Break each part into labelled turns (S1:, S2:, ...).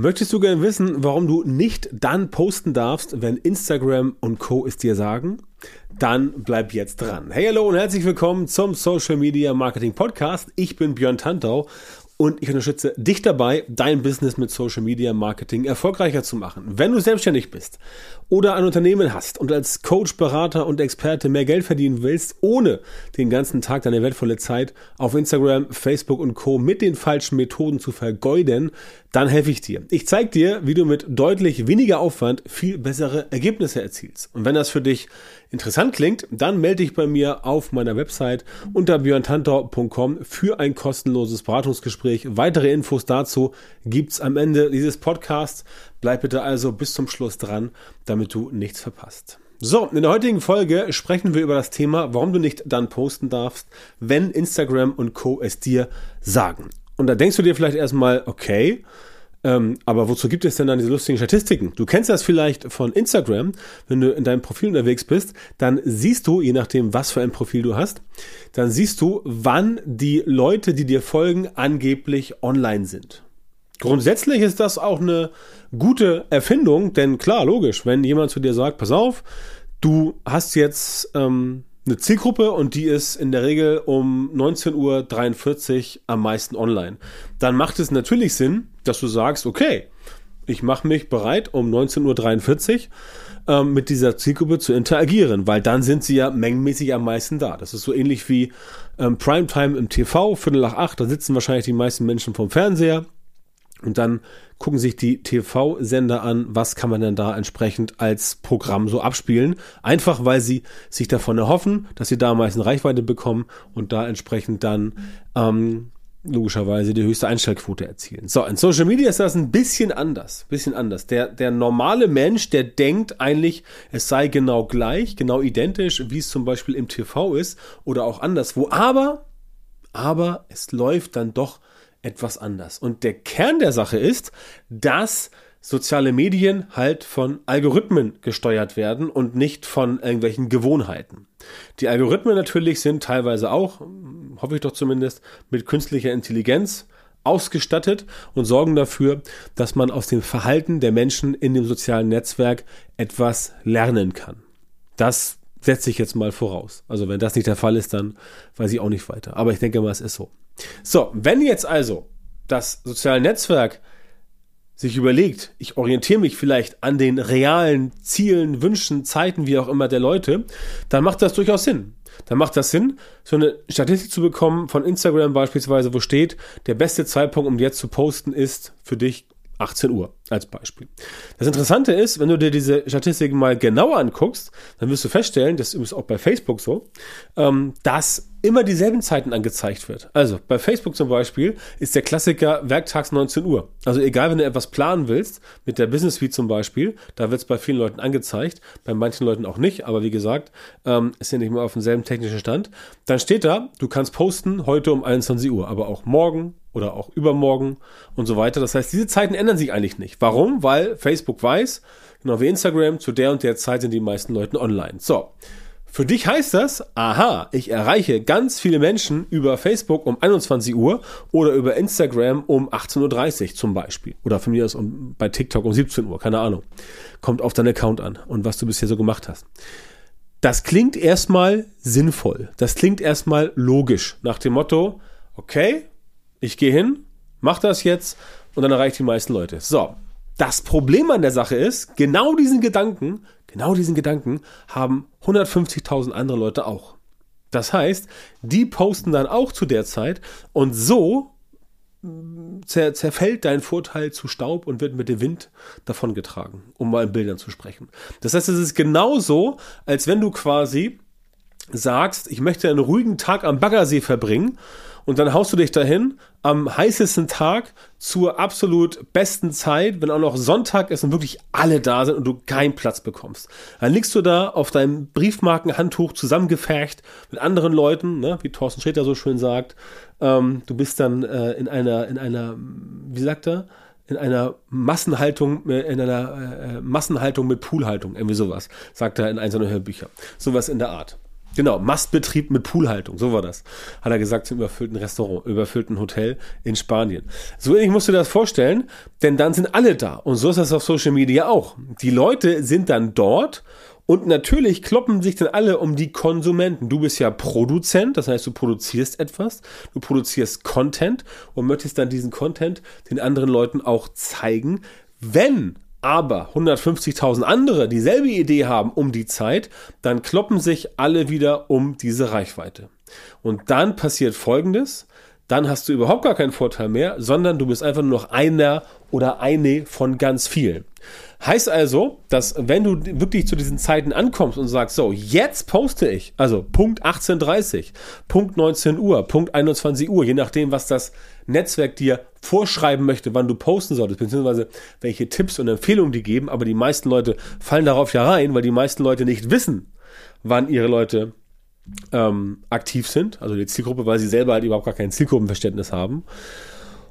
S1: Möchtest du gerne wissen, warum du nicht dann posten darfst, wenn Instagram und Co. es dir sagen? Dann bleib jetzt dran. Hey, hallo und herzlich willkommen zum Social Media Marketing Podcast. Ich bin Björn Tantau und ich unterstütze dich dabei, dein Business mit Social Media Marketing erfolgreicher zu machen. Wenn du selbstständig bist oder ein Unternehmen hast und als Coach, Berater und Experte mehr Geld verdienen willst, ohne den ganzen Tag deine wertvolle Zeit auf Instagram, Facebook und Co. mit den falschen Methoden zu vergeuden, dann helfe ich dir. Ich zeige dir, wie du mit deutlich weniger Aufwand viel bessere Ergebnisse erzielst. Und wenn das für dich interessant klingt, dann melde dich bei mir auf meiner Website unter björntantor.com für ein kostenloses Beratungsgespräch. Weitere Infos dazu gibt's am Ende dieses Podcasts. Bleib bitte also bis zum Schluss dran, damit du nichts verpasst. So, in der heutigen Folge sprechen wir über das Thema, warum du nicht dann posten darfst, wenn Instagram und Co. es dir sagen. Und da denkst du dir vielleicht erstmal, okay, ähm, aber wozu gibt es denn dann diese lustigen Statistiken? Du kennst das vielleicht von Instagram. Wenn du in deinem Profil unterwegs bist, dann siehst du, je nachdem, was für ein Profil du hast, dann siehst du, wann die Leute, die dir folgen, angeblich online sind. Grundsätzlich ist das auch eine gute Erfindung, denn klar, logisch, wenn jemand zu dir sagt, pass auf, du hast jetzt ähm, eine Zielgruppe und die ist in der Regel um 19.43 Uhr am meisten online. Dann macht es natürlich Sinn, dass du sagst, okay, ich mache mich bereit, um 19.43 Uhr ähm, mit dieser Zielgruppe zu interagieren, weil dann sind sie ja mengenmäßig am meisten da. Das ist so ähnlich wie ähm, Primetime im TV, Viertel nach acht, da sitzen wahrscheinlich die meisten Menschen vom Fernseher und dann gucken sich die TV-Sender an, was kann man denn da entsprechend als Programm so abspielen. Einfach weil sie sich davon erhoffen, dass sie da meistens Reichweite bekommen und da entsprechend dann ähm, logischerweise die höchste Einstellquote erzielen. So, in Social Media ist das ein bisschen anders. Bisschen anders. Der, der normale Mensch, der denkt eigentlich, es sei genau gleich, genau identisch, wie es zum Beispiel im TV ist oder auch anderswo. Aber, aber es läuft dann doch etwas anders. Und der Kern der Sache ist, dass soziale Medien halt von Algorithmen gesteuert werden und nicht von irgendwelchen Gewohnheiten. Die Algorithmen natürlich sind teilweise auch, hoffe ich doch zumindest, mit künstlicher Intelligenz ausgestattet und sorgen dafür, dass man aus dem Verhalten der Menschen in dem sozialen Netzwerk etwas lernen kann. Das setze ich jetzt mal voraus. Also wenn das nicht der Fall ist, dann weiß ich auch nicht weiter. Aber ich denke mal, es ist so. So, wenn jetzt also das soziale Netzwerk sich überlegt, ich orientiere mich vielleicht an den realen Zielen, Wünschen, Zeiten, wie auch immer der Leute, dann macht das durchaus Sinn. Dann macht das Sinn, so eine Statistik zu bekommen von Instagram beispielsweise, wo steht, der beste Zeitpunkt, um jetzt zu posten, ist für dich 18 Uhr als Beispiel. Das Interessante ist, wenn du dir diese Statistiken mal genauer anguckst, dann wirst du feststellen, das ist übrigens auch bei Facebook so, ähm, dass immer dieselben Zeiten angezeigt wird. Also bei Facebook zum Beispiel ist der Klassiker werktags 19 Uhr. Also egal, wenn du etwas planen willst, mit der Business Suite zum Beispiel, da wird es bei vielen Leuten angezeigt, bei manchen Leuten auch nicht, aber wie gesagt, ähm, ist ja nicht mehr auf demselben technischen Stand. Dann steht da, du kannst posten heute um 21 Uhr, aber auch morgen, oder auch übermorgen und so weiter. Das heißt, diese Zeiten ändern sich eigentlich nicht. Warum? Weil Facebook weiß, genau wie Instagram, zu der und der Zeit sind die meisten Leute online. So. Für dich heißt das, aha, ich erreiche ganz viele Menschen über Facebook um 21 Uhr oder über Instagram um 18.30 Uhr zum Beispiel. Oder von mir aus um, bei TikTok um 17 Uhr, keine Ahnung. Kommt auf deinen Account an und was du bisher so gemacht hast. Das klingt erstmal sinnvoll. Das klingt erstmal logisch. Nach dem Motto, okay, ich gehe hin, mach das jetzt und dann erreicht die meisten Leute. So. Das Problem an der Sache ist, genau diesen Gedanken, genau diesen Gedanken haben 150.000 andere Leute auch. Das heißt, die posten dann auch zu der Zeit und so mm, zer zerfällt dein Vorteil zu Staub und wird mit dem Wind davongetragen, um mal in Bildern zu sprechen. Das heißt, es ist genauso, als wenn du quasi sagst, ich möchte einen ruhigen Tag am Baggersee verbringen und dann haust du dich dahin am heißesten Tag zur absolut besten Zeit, wenn auch noch Sonntag ist und wirklich alle da sind und du keinen Platz bekommst. Dann liegst du da auf deinem Briefmarkenhandtuch zusammengefercht mit anderen Leuten, ne, wie Thorsten Schäder so schön sagt. Ähm, du bist dann äh, in einer, in einer, wie sagt er? in einer Massenhaltung, äh, in einer äh, Massenhaltung mit Poolhaltung, irgendwie sowas, sagt er in einem seiner Hörbücher. Sowas in der Art. Genau, Mastbetrieb mit Poolhaltung, so war das. Hat er gesagt zum überfüllten Restaurant, überfüllten Hotel in Spanien. So ähnlich musst du dir das vorstellen, denn dann sind alle da. Und so ist das auf Social Media auch. Die Leute sind dann dort und natürlich kloppen sich dann alle um die Konsumenten. Du bist ja Produzent, das heißt, du produzierst etwas, du produzierst Content und möchtest dann diesen Content den anderen Leuten auch zeigen. Wenn aber 150.000 andere dieselbe Idee haben um die Zeit, dann kloppen sich alle wieder um diese Reichweite. Und dann passiert Folgendes, dann hast du überhaupt gar keinen Vorteil mehr, sondern du bist einfach nur noch einer oder eine von ganz vielen. Heißt also, dass wenn du wirklich zu diesen Zeiten ankommst und sagst, so, jetzt poste ich, also Punkt 18.30, Punkt 19 Uhr, Punkt 21 Uhr, je nachdem, was das Netzwerk dir vorschreiben möchte, wann du posten solltest, beziehungsweise welche Tipps und Empfehlungen die geben, aber die meisten Leute fallen darauf ja rein, weil die meisten Leute nicht wissen, wann ihre Leute ähm, aktiv sind, also die Zielgruppe, weil sie selber halt überhaupt gar kein Zielgruppenverständnis haben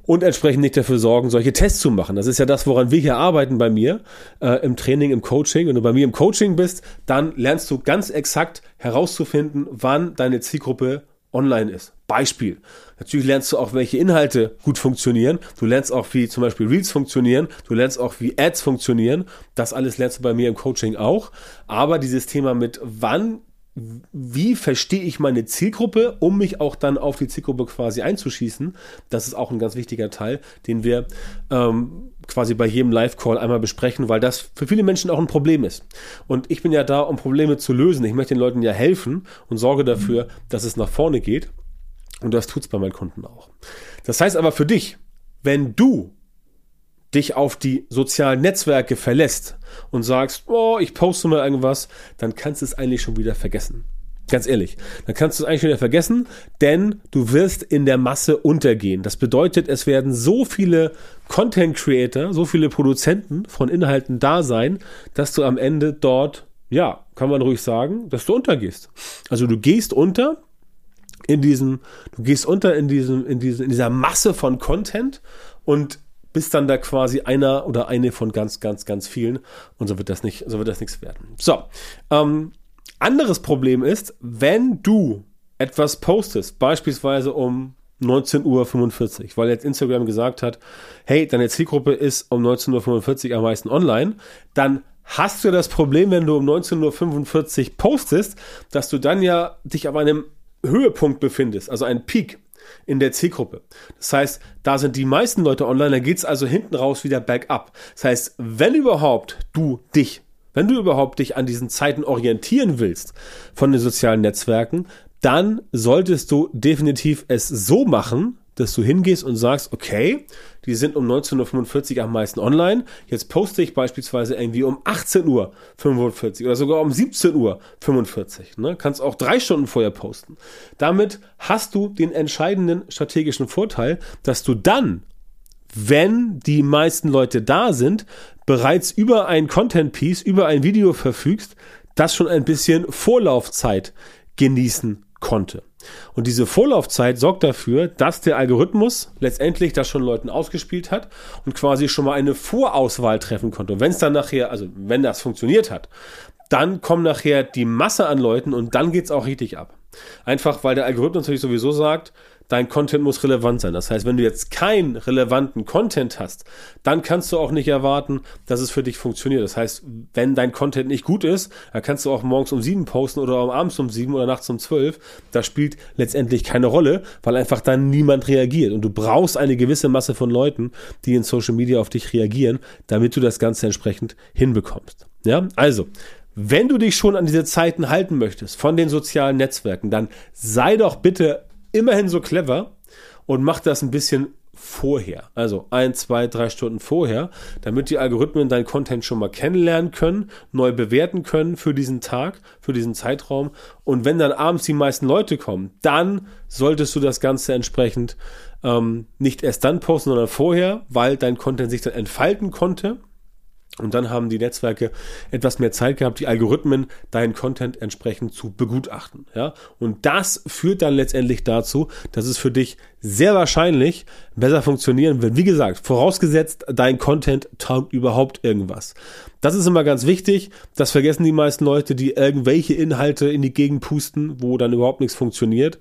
S1: und entsprechend nicht dafür sorgen, solche Tests zu machen. Das ist ja das, woran wir hier arbeiten bei mir äh, im Training, im Coaching. Wenn du bei mir im Coaching bist, dann lernst du ganz exakt herauszufinden, wann deine Zielgruppe online ist. Beispiel. Natürlich lernst du auch, welche Inhalte gut funktionieren. Du lernst auch, wie zum Beispiel Reels funktionieren. Du lernst auch, wie Ads funktionieren. Das alles lernst du bei mir im Coaching auch. Aber dieses Thema mit, wann wie verstehe ich meine Zielgruppe, um mich auch dann auf die Zielgruppe quasi einzuschießen. Das ist auch ein ganz wichtiger Teil, den wir ähm, quasi bei jedem Live-Call einmal besprechen, weil das für viele Menschen auch ein Problem ist. Und ich bin ja da, um Probleme zu lösen. Ich möchte den Leuten ja helfen und sorge dafür, dass es nach vorne geht. Und das tut's bei meinen Kunden auch. Das heißt aber für dich, wenn du dich auf die sozialen Netzwerke verlässt und sagst, oh, ich poste mal irgendwas, dann kannst du es eigentlich schon wieder vergessen. Ganz ehrlich, dann kannst du es eigentlich schon wieder vergessen, denn du wirst in der Masse untergehen. Das bedeutet, es werden so viele Content Creator, so viele Produzenten von Inhalten da sein, dass du am Ende dort, ja, kann man ruhig sagen, dass du untergehst. Also du gehst unter in diesem, du gehst unter in diesem, in diesem, in dieser Masse von Content und bist dann da quasi einer oder eine von ganz, ganz, ganz vielen und so wird das nicht, so wird das nichts werden. So, ähm, anderes Problem ist, wenn du etwas postest, beispielsweise um 19.45 Uhr, weil jetzt Instagram gesagt hat, hey, deine Zielgruppe ist um 19.45 Uhr am meisten online, dann hast du das Problem, wenn du um 19.45 Uhr postest, dass du dann ja dich auf einem Höhepunkt befindest, also ein Peak in der Zielgruppe. Das heißt, da sind die meisten Leute online, dann geht es also hinten raus wieder bergab. Das heißt, wenn überhaupt du dich, wenn du überhaupt dich an diesen Zeiten orientieren willst von den sozialen Netzwerken, dann solltest du definitiv es so machen, dass du hingehst und sagst, okay, die sind um 19.45 Uhr am meisten online. Jetzt poste ich beispielsweise irgendwie um 18.45 Uhr oder sogar um 17.45 Uhr. Ne? Kannst auch drei Stunden vorher posten. Damit hast du den entscheidenden strategischen Vorteil, dass du dann, wenn die meisten Leute da sind, bereits über ein Content Piece, über ein Video verfügst, das schon ein bisschen Vorlaufzeit genießen konnte. Und diese Vorlaufzeit sorgt dafür, dass der Algorithmus letztendlich das schon Leuten ausgespielt hat und quasi schon mal eine Vorauswahl treffen konnte. Und wenn es dann nachher, also wenn das funktioniert hat, dann kommt nachher die Masse an Leuten und dann geht's auch richtig ab. Einfach weil der Algorithmus natürlich sowieso sagt, dein Content muss relevant sein. Das heißt, wenn du jetzt keinen relevanten Content hast, dann kannst du auch nicht erwarten, dass es für dich funktioniert. Das heißt, wenn dein Content nicht gut ist, dann kannst du auch morgens um sieben posten oder abends um sieben oder nachts um zwölf. Das spielt letztendlich keine Rolle, weil einfach dann niemand reagiert. Und du brauchst eine gewisse Masse von Leuten, die in Social Media auf dich reagieren, damit du das Ganze entsprechend hinbekommst. Ja, also, wenn du dich schon an diese Zeiten halten möchtest von den sozialen Netzwerken, dann sei doch bitte immerhin so clever und macht das ein bisschen vorher. Also ein, zwei, drei Stunden vorher, damit die Algorithmen dein Content schon mal kennenlernen können, neu bewerten können für diesen Tag, für diesen Zeitraum. Und wenn dann abends die meisten Leute kommen, dann solltest du das Ganze entsprechend ähm, nicht erst dann posten, sondern vorher, weil dein Content sich dann entfalten konnte Und dann haben die Netzwerke etwas mehr Zeit gehabt, die Algorithmen deinen Content entsprechend zu begutachten. Ja? Und das führt dann letztendlich dazu, dass es für dich sehr wahrscheinlich besser funktionieren wird. Wie gesagt, vorausgesetzt, dein Content taugt überhaupt irgendwas. Das ist immer ganz wichtig. Das vergessen die meisten Leute, die irgendwelche Inhalte in die Gegend pusten, wo dann überhaupt nichts funktioniert.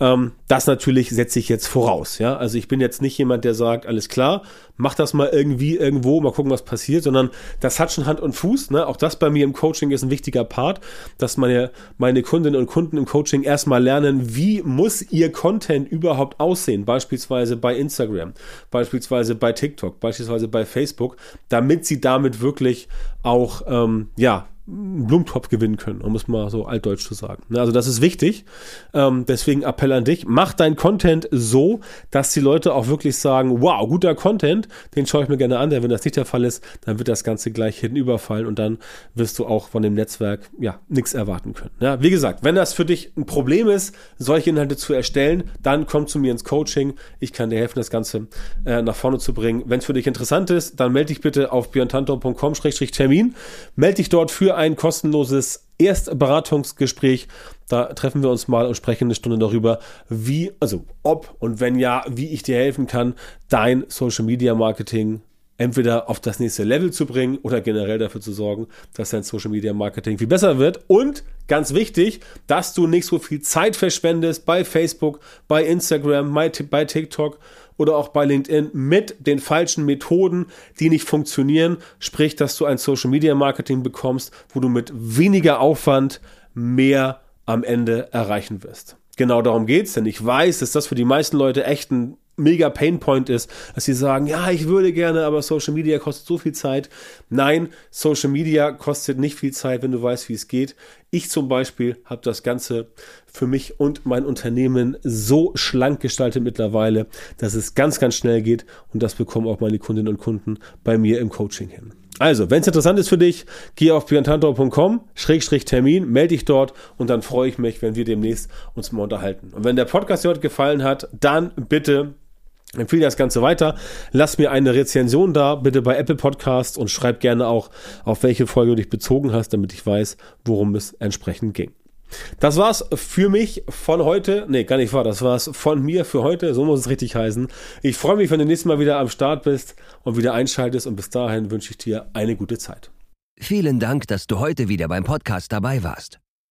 S1: Ähm, das natürlich setze ich jetzt voraus. Ja, also ich bin jetzt nicht jemand, der sagt, alles klar, mach das mal irgendwie irgendwo, mal gucken, was passiert, sondern das hat schon Hand und Fuß. Ne? Auch das bei mir im Coaching ist ein wichtiger Part, dass meine, meine Kundinnen und Kunden im Coaching erstmal lernen, wie muss ihr Content überhaupt aussehen, beispielsweise bei Instagram, beispielsweise bei TikTok, beispielsweise bei Facebook, damit sie damit wirklich auch ähm, ja Blumentopf gewinnen können, um es mal so altdeutsch zu sagen. Ne, also das ist wichtig. Ähm, deswegen Appell an dich. Mach dein Content so, dass die Leute auch wirklich sagen, wow, guter Content, den schaue ich mir gerne an. Denn wenn das nicht der Fall ist, dann wird das Ganze gleich hinten überfallen und dann wirst du auch von dem Netzwerk ja nichts erwarten können. Ja, wie gesagt, wenn das für dich ein Problem ist, solche Inhalte zu erstellen, dann komm zu mir ins Coaching. Ich kann dir helfen, das Ganze äh, nach vorne zu bringen. Wenn es für dich interessant ist, dann melde dich bitte auf björntantor.com-termin. Melde dich dort für ein kostenloses Erstberatungsgespräch. Da treffen wir uns mal und sprechen eine Stunde darüber, wie, also ob und wenn ja, wie ich dir helfen kann, dein Social Media Marketing entweder auf das nächste Level zu bringen oder generell dafür zu sorgen, dass dein Social Media Marketing viel besser wird. Und ganz wichtig, dass du nicht so viel Zeit verschwendest bei Facebook, bei Instagram, bei TikTok oder auch bei LinkedIn mit den falschen Methoden, die nicht funktionieren. Sprich, dass du ein Social Media Marketing bekommst, wo du mit weniger Aufwand mehr am Ende erreichen wirst. Genau darum geht's, denn ich weiß, dass das für die meisten Leute echt ein mega Painpoint ist, dass sie sagen, ja, ich würde gerne, aber Social Media kostet so viel Zeit. Nein, Social Media kostet nicht viel Zeit, wenn du weißt, wie es geht. Ich zum Beispiel habe das Ganze für mich und mein Unternehmen so schlank gestaltet mittlerweile, dass es ganz, ganz schnell geht und das bekommen auch meine Kundinnen und Kunden bei mir im Coaching hin. Also, wenn es interessant ist für dich, geh auf björntantor.com, Schrägstrich Termin, melde dich dort und dann freue ich mich, wenn wir demnächst uns mal unterhalten. Und wenn der Podcast dir heute gefallen hat, dann bitte Empfehle das Ganze weiter. Lass mir eine Rezension da, bitte bei Apple Podcasts und schreib gerne auch, auf welche Folge du dich bezogen hast, damit ich weiß, worum es entsprechend ging. Das war's für mich von heute. Nee, gar nicht wahr. Das war's von mir für heute. So muss es richtig heißen. Ich freue mich, wenn du nächstes Mal wieder am Start bist und wieder einschaltest. Und bis dahin wünsche ich dir eine gute Zeit.
S2: Vielen Dank, dass du heute wieder beim Podcast dabei warst.